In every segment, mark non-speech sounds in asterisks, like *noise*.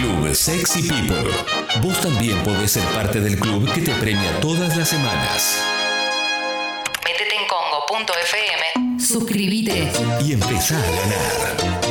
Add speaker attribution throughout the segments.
Speaker 1: Club Sexy People. Vos también podés ser parte del club que te premia todas las semanas.
Speaker 2: Métete en congo.fm.
Speaker 3: Suscríbete.
Speaker 1: Y empezá a ganar.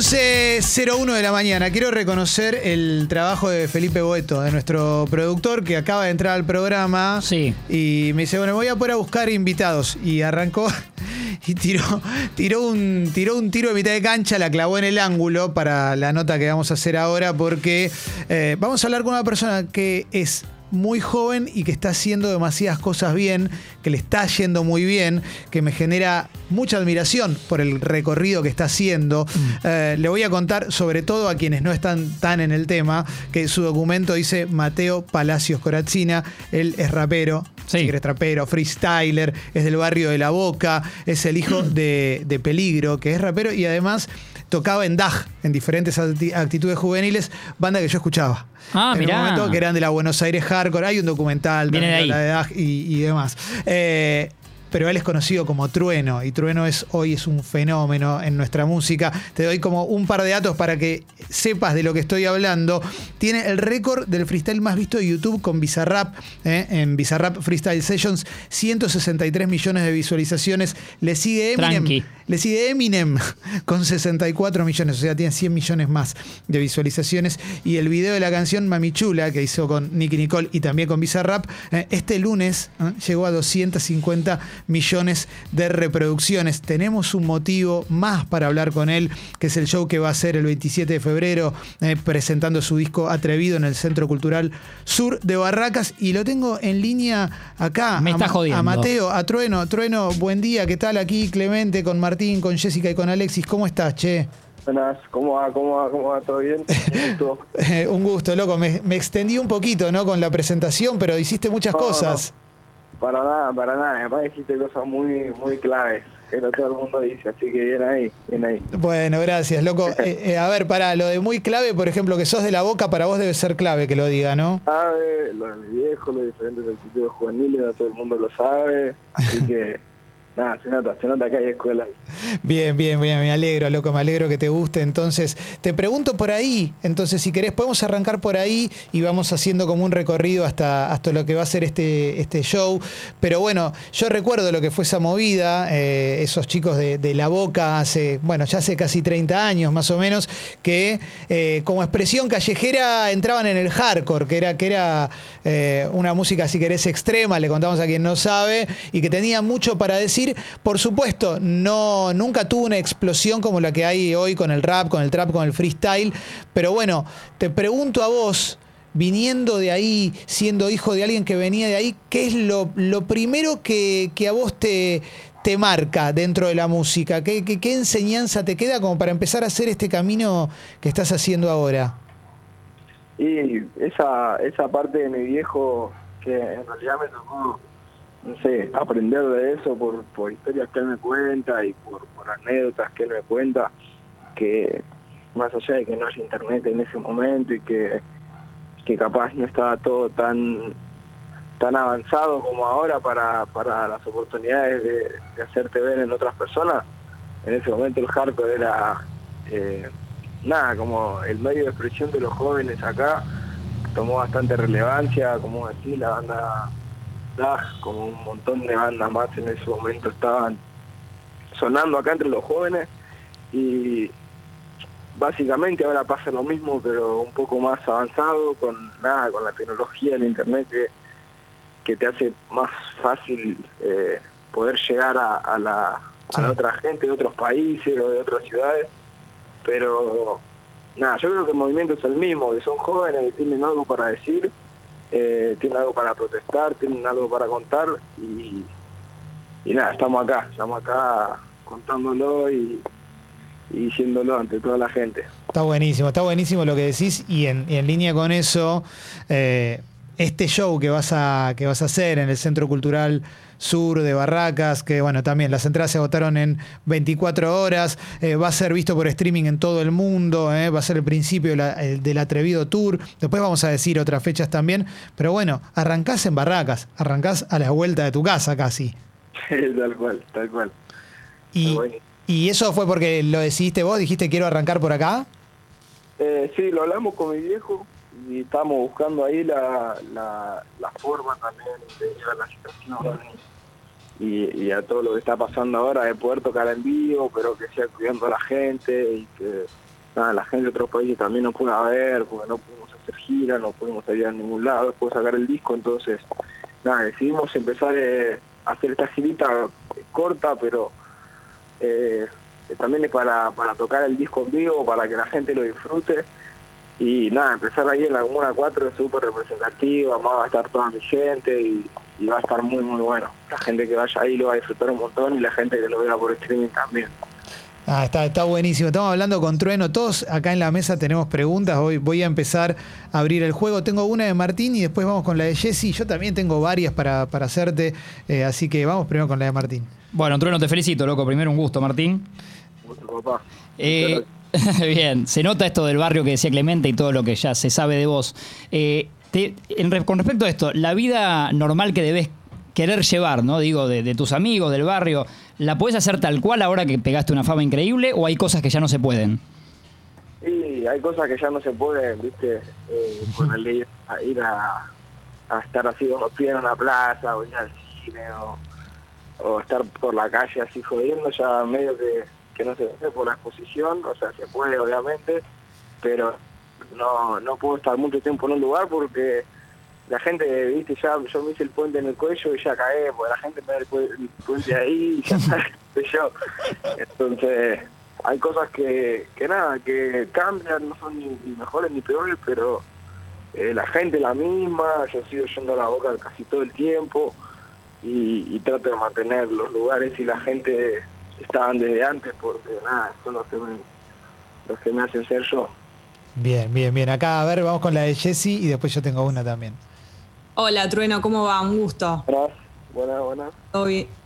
Speaker 4: 11.01 de la mañana. Quiero reconocer el trabajo de Felipe Boeto, de nuestro productor, que acaba de entrar al programa.
Speaker 5: Sí.
Speaker 4: Y me dice, bueno, voy a poder a buscar invitados. Y arrancó *laughs* y tiró, tiró, un, tiró un tiro de mitad de cancha, la clavó en el ángulo para la nota que vamos a hacer ahora, porque eh, vamos a hablar con una persona que es muy joven y que está haciendo demasiadas cosas bien, que le está yendo muy bien, que me genera mucha admiración por el recorrido que está haciendo. Eh, le voy a contar, sobre todo a quienes no están tan en el tema, que su documento dice Mateo Palacios Corazzina, él es rapero.
Speaker 5: Sí.
Speaker 4: Si querés trapero, freestyler, es del barrio de La Boca, es el hijo *clears throat* de, de Peligro, que es rapero y además tocaba en DAG, en diferentes acti- actitudes juveniles, banda que yo escuchaba.
Speaker 5: Ah,
Speaker 4: en
Speaker 5: mirá.
Speaker 4: un momento que eran de la Buenos Aires Hardcore, hay un documental
Speaker 5: de
Speaker 4: habla
Speaker 5: ahí.
Speaker 4: de DAG y, y demás. Eh, pero él es conocido como Trueno y Trueno es hoy es un fenómeno en nuestra música. Te doy como un par de datos para que sepas de lo que estoy hablando. Tiene el récord del freestyle más visto de YouTube con Bizarrap, ¿eh? en Bizarrap Freestyle Sessions, 163 millones de visualizaciones. Le sigue Eminem.
Speaker 5: Tranqui.
Speaker 4: Le sigue Eminem con 64 millones, o sea, tiene 100 millones más de visualizaciones. Y el video de la canción Mami Chula, que hizo con Nicky Nicole y también con Bizarrap, eh, este lunes eh, llegó a 250 millones de reproducciones. Tenemos un motivo más para hablar con él, que es el show que va a hacer el 27 de febrero, eh, presentando su disco Atrevido en el Centro Cultural Sur de Barracas. Y lo tengo en línea acá.
Speaker 5: Me
Speaker 4: a
Speaker 5: está
Speaker 4: Ma-
Speaker 5: jodiendo.
Speaker 4: A Mateo, a Trueno. Trueno, buen día. ¿Qué tal aquí? Clemente, con Martín, con Jessica y con Alexis. ¿Cómo estás, che?
Speaker 6: Buenas, ¿cómo va? ¿Cómo va? ¿Cómo va? ¿Todo bien? *laughs* Un gusto.
Speaker 4: Eh, un gusto, loco. Me, me extendí un poquito, ¿no? Con la presentación, pero hiciste muchas
Speaker 6: No,
Speaker 4: cosas.
Speaker 6: Para nada, para nada. Además dijiste cosas muy, muy claves que no todo el mundo dice, así que bien ahí, bien ahí.
Speaker 4: Bueno, gracias, loco. *laughs* Eh, eh, a ver, para lo de muy clave, por ejemplo, que sos de la boca, para vos debe ser clave que lo diga, ¿no?
Speaker 6: Sabe, lo de mi viejo, los diferentes actitudes juveniles, no todo el mundo lo sabe, así que *laughs* nada, se nota, se nota que hay escuela.
Speaker 4: Bien, bien, bien, me alegro, loco, me alegro que te guste. Entonces, te pregunto por ahí, entonces si querés podemos arrancar por ahí y vamos haciendo como un recorrido hasta, hasta lo que va a ser este, este show. Pero bueno, yo recuerdo lo que fue esa movida, eh, esos chicos de, La Boca hace, bueno, ya hace casi 30 años más o menos, que eh, como expresión callejera entraban en el hardcore, que era, que era eh, una música, si querés, extrema, le contamos a quien no sabe, y que tenía mucho para decir. *laughs* Por supuesto, no, nunca tuvo una explosión como la que hay hoy con el rap, con el trap, con el freestyle. Pero bueno, te pregunto a vos, viniendo de ahí, siendo hijo de alguien que venía de ahí, ¿qué es lo, lo primero que, que a vos te, te marca dentro de la música? ¿Qué, qué, qué enseñanza te queda como para empezar a hacer este camino que estás haciendo ahora?
Speaker 6: Y esa, esa parte de mi viejo que en realidad me tocó, no sé, aprender de eso por, por historias que él me cuenta y por, anécdotas que él me cuenta, que más allá de que no haya internet en ese momento y que, que capaz no estaba todo tan tan avanzado como ahora para, para las oportunidades de, de hacerte ver en otras personas, en ese momento el hardcore era eh, nada, como el medio de expresión de los jóvenes acá tomó bastante relevancia, como decís, la banda DAG, como un montón de bandas más en ese momento estaban sonando acá entre los jóvenes. Y básicamente ahora pasa lo mismo pero un poco más avanzado con nada, con la tecnología, el internet que, que te hace más fácil eh, poder llegar a, a la, a la otra gente de otros países o de otras ciudades. Pero nada, yo creo que el movimiento es el mismo, que son jóvenes que tienen algo para decir, eh, tienen algo para protestar, tienen algo para contar y, y nada, estamos acá, estamos acá contándolo y, y diciéndolo ante toda la gente.
Speaker 4: Está buenísimo, está buenísimo lo que decís y en, y en línea con eso, eh, este show que vas, a, que vas a hacer en el Centro Cultural Sur de Barracas, que bueno, también las entradas se agotaron en 24 horas, eh, va a ser visto por streaming en todo el mundo, eh, va a ser el principio la- el- del Atrevido Tour, después vamos a decir otras fechas también, pero bueno, arrancás en Barracas, arrancás a la vuelta de tu casa casi. *laughs*
Speaker 6: tal cual, tal cual.
Speaker 4: Y, y eso fue porque lo decidiste vos, dijiste quiero arrancar por acá.
Speaker 6: Eh, sí, lo hablamos con mi viejo y estamos buscando ahí la, la, la forma también de llevar la situación y, y a todo lo que está pasando ahora de poder tocar en vivo, pero que sea cuidando a la gente y que nada, la gente de otros países también nos pueda ver, porque no pudimos hacer gira, no pudimos salir a ningún lado, después sacar el disco, entonces nada, decidimos empezar eh, a hacer esta girita corta, pero eh, también es para, para tocar el disco en vivo, para que la gente lo disfrute. Y nada, empezar ahí en la Comuna 4 es súper representativa, más va a estar toda mi gente y, y va a estar muy muy bueno. La gente que vaya ahí lo va a disfrutar un montón y la gente que lo vea por streaming también.
Speaker 4: Ah, está, está buenísimo. Estamos hablando con Trueno. Todos acá en la mesa tenemos preguntas. Hoy voy a empezar a abrir el juego. Tengo una de Martín y después vamos con la de Jessy. Yo también tengo varias para, para hacerte. eh, así que vamos primero con la de Martín.
Speaker 3: Bueno, Trueno, te felicito, loco. Primero un gusto, Martín.
Speaker 6: Mucho, papá.
Speaker 3: Eh, *laughs* bien, se nota esto del barrio que decía Clemente y todo lo que ya se sabe de vos. Eh, te- en con respecto a esto, la vida normal que debes querer llevar, ¿no? Digo, de, de tus amigos, del barrio, ¿la puedes hacer tal cual ahora que pegaste una fama increíble o hay cosas que ya no se pueden?
Speaker 6: Y hay cosas que ya no se pueden, viste, eh, ponerle a, ir a, a estar así con los pies en una plaza o ir al cine o, o estar por la calle así jodiendo, ya medio que, que no se por la exposición, o sea, se puede obviamente, pero no, no puedo estar mucho tiempo en un lugar porque la gente, viste, ya yo me hice el puente en el cuello y ya caí, porque la gente me da el, pu- el puente ahí y ya *laughs* yo. Entonces, hay cosas que, que nada, que cambian, no son ni, mejores ni peores, pero eh, la gente la misma, yo sigo yendo la boca casi todo el tiempo y trato de mantener los lugares y la gente estaban desde antes porque nada, son los que me, los que me hacen ser yo.
Speaker 4: Bien, bien, bien. Acá, a ver, vamos con la de Jessy y después yo tengo una también.
Speaker 5: Hola, Trueno, ¿cómo va? Un gusto.
Speaker 6: Buenas, buenas, buenas.
Speaker 5: Todo bien.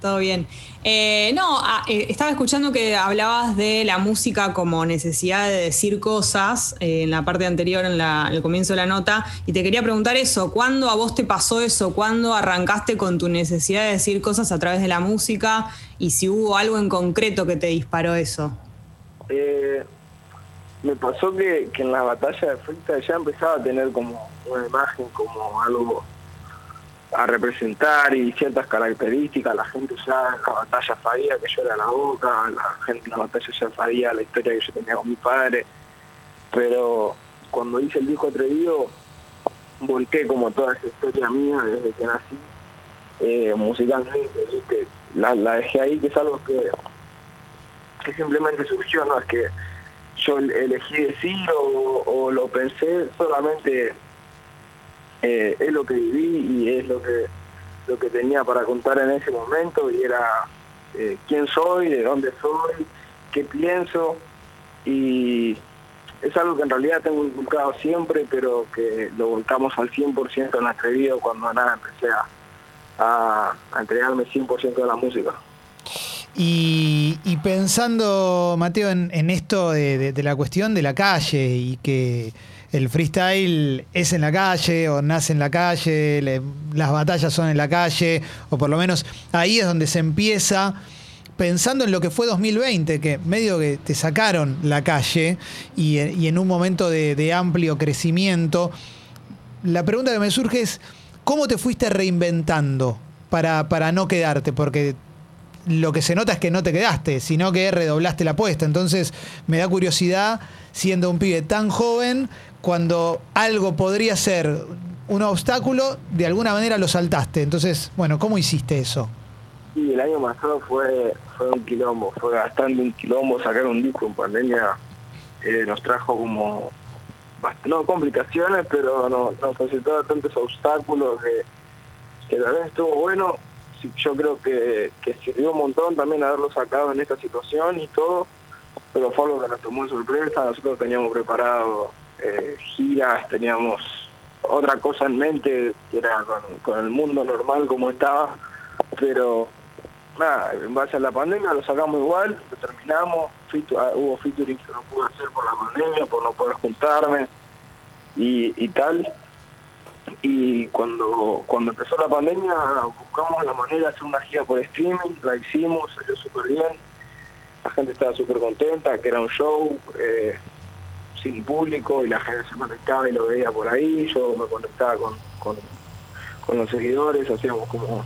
Speaker 5: Todo bien. Eh, no, ah, eh, estaba escuchando que hablabas de la música como necesidad de decir cosas eh, en la parte anterior, en, la- en el comienzo de la nota, y te quería preguntar eso, ¿cuándo a vos te pasó eso? ¿Cuándo arrancaste con tu necesidad de decir cosas a través de la música? Y si hubo algo en concreto que te disparó eso.
Speaker 6: Eh, me pasó que, que en la batalla de freestyle ya empezaba a tener como una imagen, como algo a representar y ciertas características. La gente ya la batalla sabía que yo era la boca, la gente en la batalla ya sabía la historia que yo tenía con mi padre. Pero cuando hice el disco atrevido, volqué como toda esa historia mía desde que nací, eh, musicalmente. La, dejé ahí, que es algo que, que simplemente surgió, no es que yo elegí decir o lo pensé, solamente eh, es lo que viví y es lo que lo que tenía para contar en ese momento y era eh, quién soy, de dónde soy, qué pienso y es algo que en realidad tengo inculcado siempre, pero que lo volcamos al 100% en atrevido cuando nada empecé a, a, a entregarme 100% de la música.
Speaker 4: Y, pensando, Mateo, en, esto de la cuestión de la calle y que el freestyle es en la calle o nace en la calle, le- las batallas son en la calle, o por lo menos ahí es donde se empieza. Pensando en lo que fue 2020, que medio que te sacaron la calle y, y en un momento de, de amplio crecimiento, la pregunta que me surge es, ¿cómo te fuiste reinventando para, para no quedarte? Porque lo que se nota es que no te quedaste, sino que redoblaste la apuesta. Entonces me da curiosidad, siendo un pibe tan joven, cuando algo podría ser un obstáculo, de alguna manera lo saltaste. Entonces, bueno, ¿cómo hiciste eso?
Speaker 6: Y el año pasado fue, fue un quilombo, fue bastante un quilombo sacar un disco en pandemia. eh, nos trajo como, no complicaciones, pero no- nos presentó tantos obstáculos que, que la verdad estuvo bueno. Yo creo que, que sirvió un montón también haberlo sacado en esta situación y todo, pero fue algo que nos tomó de sorpresa. Nosotros teníamos preparado eh, giras, teníamos otra cosa en mente, que era con, el mundo normal como estaba, pero nada, en base a la pandemia lo sacamos igual, lo terminamos, ah, hubo featuring que no pude hacer por la pandemia, por no poder juntarme y tal, Y cuando, cuando empezó la pandemia buscamos la manera de hacer una gira por streaming, la hicimos, salió súper bien, la gente estaba súper contenta, que era un show eh, sin público y la gente se conectaba y lo veía por ahí, yo me conectaba con, con, los seguidores, hacíamos como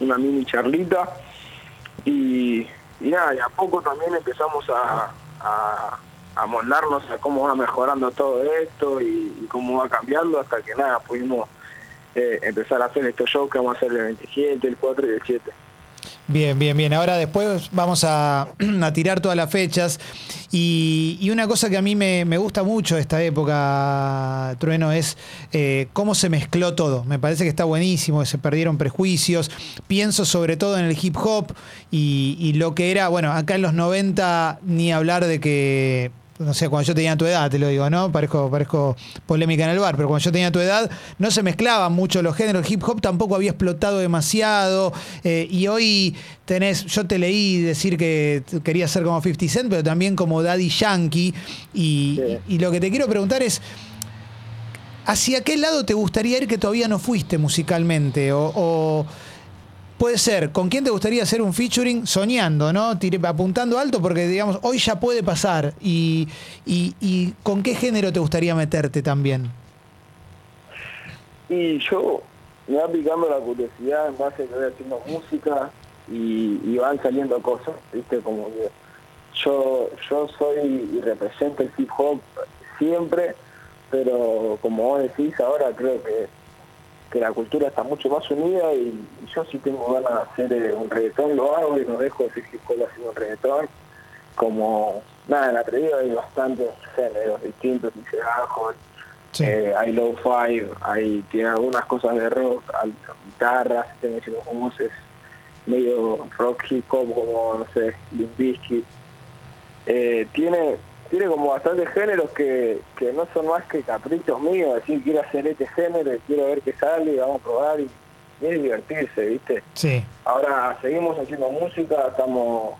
Speaker 6: una mini charlita. Y, y nada, y a poco también empezamos a, a moldarnos a cómo va mejorando todo esto y, cómo va cambiando hasta que nada, pudimos eh, empezar a hacer estos shows que vamos a hacer el 27, el 4 y el 7.
Speaker 4: Bien, bien, bien. Ahora después vamos a, *clears throat* tirar todas las fechas. Y, una cosa que a mí me, gusta mucho de esta época, Trueno, es eh, cómo se mezcló todo. Me parece que está buenísimo, que se perdieron prejuicios. Pienso sobre todo en el hip hop y lo que era, bueno, acá en los 90 ni hablar de que no sé, cuando yo tenía tu edad, te lo digo, ¿no? Parezco, parezco polémica en el bar, pero cuando yo tenía tu edad no se mezclaban mucho los géneros. Hip hop tampoco había explotado demasiado. eh, y hoy tenés, yo te leí decir que querías ser como 50 Cent, pero también como Daddy Yankee. Y,
Speaker 6: Sí.
Speaker 4: y- y lo que te quiero preguntar es. ¿Hacia qué lado te gustaría ir que todavía no fuiste musicalmente? O, o puede ser, ¿con quién te gustaría hacer un featuring soñando, ¿no? Apuntando alto porque, digamos, hoy ya puede pasar. Y, y- con qué género te gustaría meterte también?
Speaker 6: Y yo me va picando la curiosidad en base a que voy haciendo música y, y van saliendo cosas, ¿viste? Como que yo, yo soy y represento el hip hop siempre, pero como vos decís, ahora creo que, que la cultura está mucho más unida y, y yo sí tengo ganas de hacer eh, un reggaetón, lo hago y no dejo de hacer hip hop haciendo un reggaetón. Como, nada, en atrevido hay bastantes géneros distintos, dice Ajo,
Speaker 4: Sí.
Speaker 6: eh, hay low-fi, hay, tiene algunas cosas de rock, hay guitarras, tiene voces medio rock hip hop como, no sé, Limp Bizkit. Eh, tiene, tiene como bastantes géneros que, que no son más que caprichos míos, decir quiero hacer este género y quiero ver qué sale y vamos a probar y, y es divertirse, ¿viste?
Speaker 4: Sí.
Speaker 6: Ahora seguimos haciendo música, estamos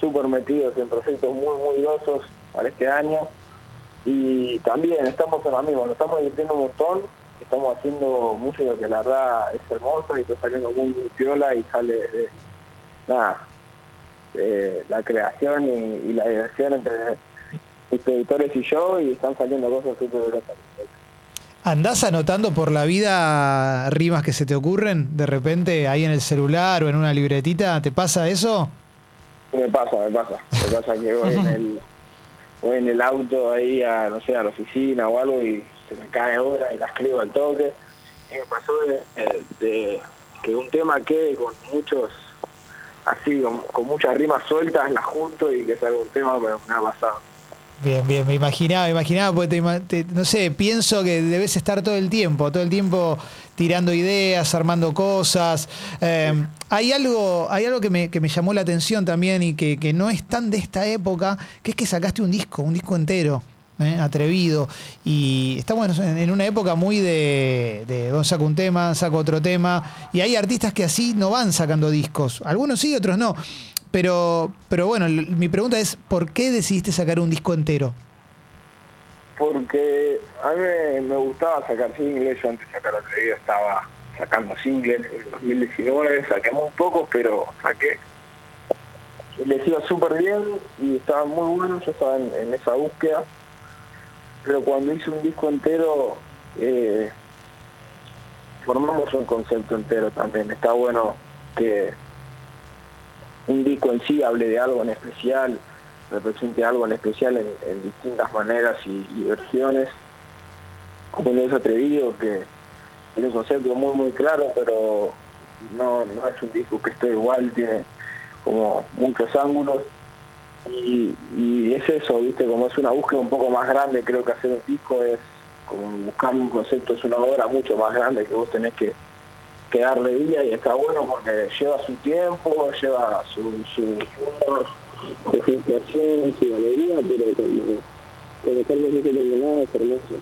Speaker 6: súper metidos en proyectos muy, muy grosos para este año y también estamos en la misma, nos estamos divirtiendo un montón, estamos haciendo música que la verdad es hermosa y está saliendo muy, piola y sale de, nada, de la creación y, y la diversión entre mis productores y yo y están saliendo cosas súper grosas.
Speaker 4: ¿Andás anotando por la vida rimas que se te ocurren de repente ahí en el celular o en una libretita? ¿Te pasa eso?
Speaker 6: Me pasa, me pasa. Me pasa que voy en el, *laughs* voy en el auto ahí a, no sé, a la oficina o algo y se me cae hora y la escribo al toque. Y me pasó de, de que un tema quede con muchos, así, con, con muchas rimas sueltas, las junto y que salga un tema, me, me ha pasado.
Speaker 4: Bien, bien, me imaginaba, me imaginaba, porque te no sé, pienso que debes estar todo el tiempo, todo el tiempo tirando ideas, armando cosas. Eh, hay algo, hay algo que me, que me llamó la atención también y que, que no es tan de esta época, que es que sacaste un disco, un disco entero. ¿eh? atrevido y estamos en una época muy de, de "Bueno, saco un tema, saco otro tema y hay artistas que así no van sacando discos, algunos sí, otros no, pero, pero bueno, mi pregunta es, ¿por qué decidiste sacar un disco entero?
Speaker 6: Porque a mí me, gustaba sacar singles, yo antes de sacar atrevido estaba sacando singles en 2019, saqué muy pocos, pero saqué. Les iba súper bien y estaban muy buenos, yo estaba en, en esa búsqueda. Pero cuando hice un disco entero, eh, formamos un concepto entero también. Está bueno que un disco en sí hable de algo en especial, represente algo en especial en, distintas maneras y, y versiones, como lo es atrevido, que tiene un concepto muy muy claro, pero no, no es un disco que esté igual, tiene como muchos ángulos. Y, y es eso, viste, como es una búsqueda un poco más grande, creo que hacer un disco es como buscar un concepto, es una obra mucho más grande que vos tenés que, que darle vida y está bueno porque lleva su tiempo, lleva su, su, su frustración, su alegría, pero cuando, terminado es hermoso.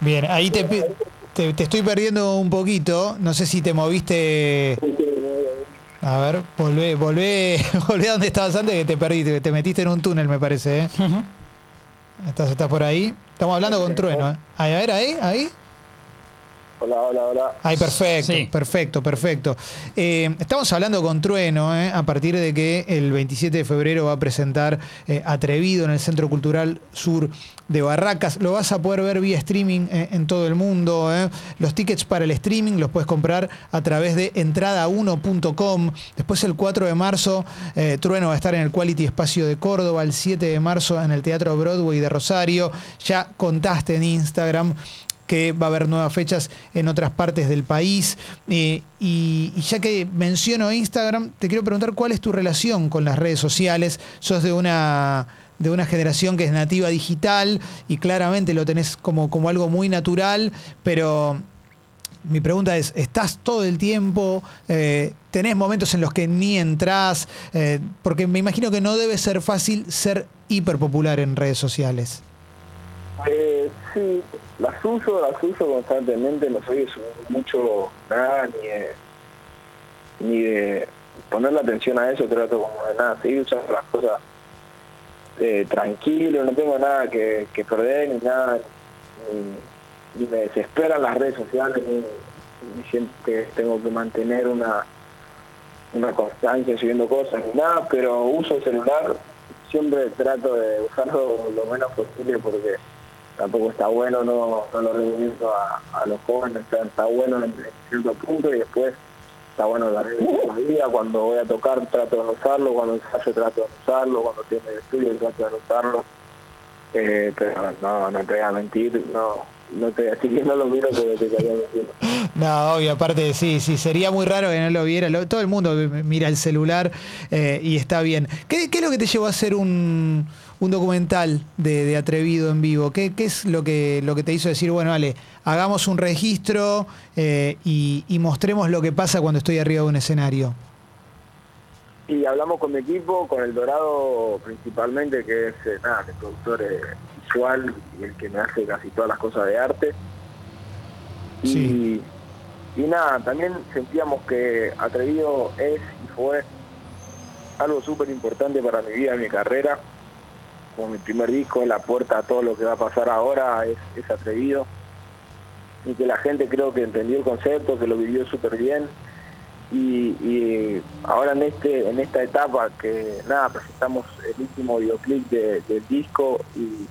Speaker 4: Bien, ahí te, te, te estoy perdiendo un poquito, no sé si te moviste... A ver, volvé, volvé, *laughs* volvé a donde estabas antes que te perdiste, que te metiste en un túnel, me parece. ¿eh? ¿Estás, estás por ahí? Estamos hablando con trueno. ¿eh? Ahí, a ver, ahí, ahí.
Speaker 6: Hola, hola, hola.
Speaker 4: Ay, perfecto,
Speaker 3: Sí.
Speaker 4: perfecto, perfecto. Eh, estamos hablando con Trueno, eh, a partir de que el 27 de febrero va a presentar eh, Atrevido en el Centro Cultural Sur de Barracas. Lo vas a poder ver vía streaming eh, en todo el mundo. eh. Los tickets para el streaming los puedes comprar a través de entrada1.com. Después el 4 de marzo, eh, Trueno va a estar en el Quality Espacio de Córdoba. El 7 de marzo en el Teatro Broadway de Rosario. Ya contaste en Instagram que va a haber nuevas fechas en otras partes del país. Eh, y, ya que menciono Instagram, te quiero preguntar cuál es tu relación con las redes sociales. Sos de una, de una generación que es nativa digital y claramente lo tenés como, como algo muy natural, pero mi pregunta es, ¿estás todo el tiempo? Eh, ¿Tenés momentos en los que ni entrás? Eh, porque me imagino que no debe ser fácil ser hiper popular en redes sociales.
Speaker 6: Eh, sí, las uso, las uso constantemente, no soy mucho nada, ni de, ni de ponerle atención a eso, trato como de nada, seguir usando las cosas eh, tranquilo, no tengo nada que, que perder ni nada, ni, me desesperan las redes sociales, ni siento que tengo que mantener una, una constancia subiendo cosas ni nada, pero uso el celular, siempre trato de usarlo lo menos posible porque tampoco está bueno, no, no lo recomiendo a, a los jóvenes, está, bueno en cierto punto y después está bueno la vida, cuando voy a tocar trato de usarlo, cuando ensayo trato de usarlo, cuando tiene el estudio trato de usarlo, eh, pero no, no te voy a mentir, no, no te así que no lo miro porque te. *laughs*
Speaker 4: No, obvio, aparte sí, sí, sería muy raro que no lo viera. Todo el mundo mira el celular eh, y está bien. ¿Qué, qué es lo que te llevó a hacer un, un documental de, de Atrevido en vivo? ¿Qué, qué es lo que, lo que te hizo decir, bueno, vale, hagamos un registro eh, y, y mostremos lo que pasa cuando estoy arriba de un escenario?
Speaker 6: Y hablamos con mi equipo, con el Dorado principalmente, que es eh, nada, el productor eh, visual y el que me hace casi todas las cosas de arte. Y,
Speaker 4: Sí.
Speaker 6: y nada, también sentíamos que Atrevido es y fue algo súper importante para mi vida, mi carrera. Como mi primer disco, la puerta a todo lo que va a pasar ahora es, Atrevido. Y que la gente creo que entendió el concepto, que lo vivió súper bien y, ahora en este en esta etapa que nada presentamos el último videoclip de- del disco y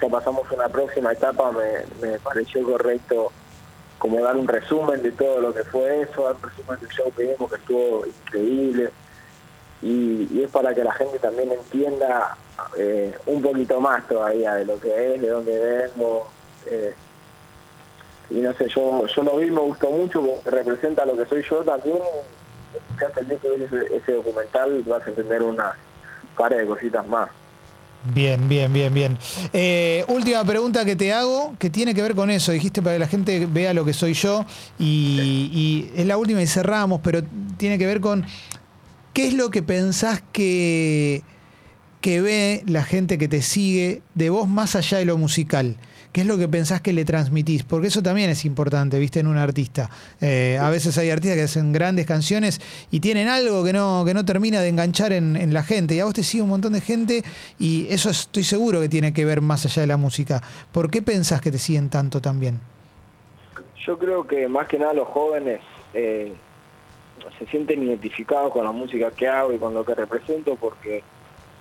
Speaker 6: ya pasamos a una próxima etapa me, me pareció correcto como dar un resumen de todo lo que fue eso dar un resumen del show que vimos que estuvo increíble y es para que la gente también entienda eh, un poquito más todavía de lo que es de dónde vengo eh, y no sé, yo, yo lo vi, me gustó mucho, representa lo que soy yo también. El día que ese, ese documental vas a entender una par de cositas más.
Speaker 4: Bien, bien, bien, bien. Eh, última pregunta que te hago, que tiene que ver con eso. Dijiste para que la gente vea lo que soy yo y, y es la última y cerramos, pero tiene que ver con qué es lo que pensás que, que ve la gente que te sigue de vos más allá de lo musical. ¿Qué es lo que pensás que le transmitís? Porque eso también es importante, viste, en un artista. Eh, a veces hay artistas que hacen grandes canciones y tienen algo que no, que no termina de enganchar en, en la gente. Y a vos te sigue un montón de gente y eso estoy seguro que tiene que ver más allá de la música. ¿Por qué pensás que te siguen tanto también?
Speaker 6: Yo creo que más que nada los jóvenes eh, se sienten identificados con la música que hago y con lo que represento porque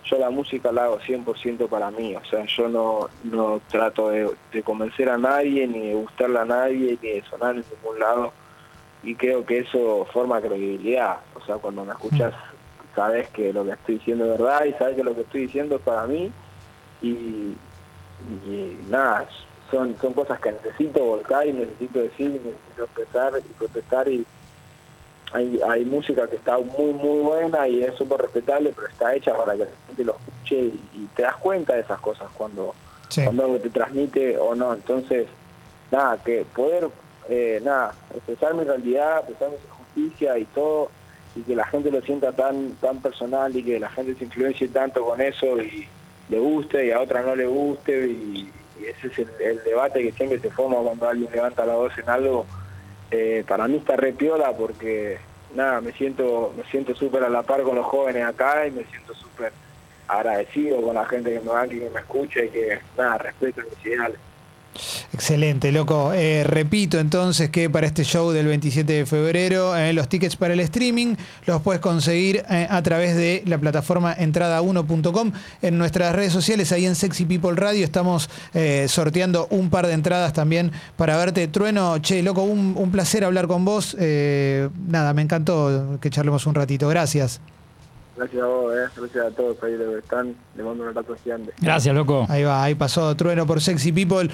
Speaker 6: yo la música la hago 100% para mí, o sea, yo no, no trato de, convencer a nadie, ni de gustarle a nadie, ni de sonar en ningún lado, y creo que eso forma credibilidad, o sea, cuando me escuchas sabes que lo que estoy diciendo es verdad y sabes que lo que estoy diciendo es para mí, y, y nada, son, son cosas que necesito volcar y necesito decir, y necesito expresar y protestar y hay, hay música que está muy muy buena y es súper respetable, pero está hecha para que la gente lo escuche y, y te das cuenta de esas cosas cuando,
Speaker 4: Sí.
Speaker 6: cuando te transmite o no. Entonces, nada, que poder, eh, nada, expresar mi realidad, expresar mi injusticia y todo, y que la gente lo sienta tan tan personal y que la gente se influencie tanto con eso y le guste y a otra no le guste y, y ese es el, el debate que siempre se forma cuando alguien levanta la voz en algo eh, para mí está re piola porque nada me siento me siento súper a la par con los jóvenes acá y me siento súper agradecido con la gente que me banca y que me escucha y que nada respeto mis ideales
Speaker 4: Excelente, loco. Eh, repito entonces que para este show del 27 de febrero, eh, los tickets para el streaming los puedes conseguir eh, a través de la plataforma entrada1.com. En nuestras redes sociales, ahí en Sexy People Radio, estamos eh, sorteando un par de entradas también para verte. Trueno, che, loco, un, un placer hablar con vos. Eh, nada, me encantó que charlemos un ratito. Gracias.
Speaker 6: Gracias a vos, eh. gracias a todos ahí de que están. Le mando un abrazo gigante.
Speaker 3: Gracias, loco.
Speaker 4: Ahí va, ahí pasó Trueno por Sexy People.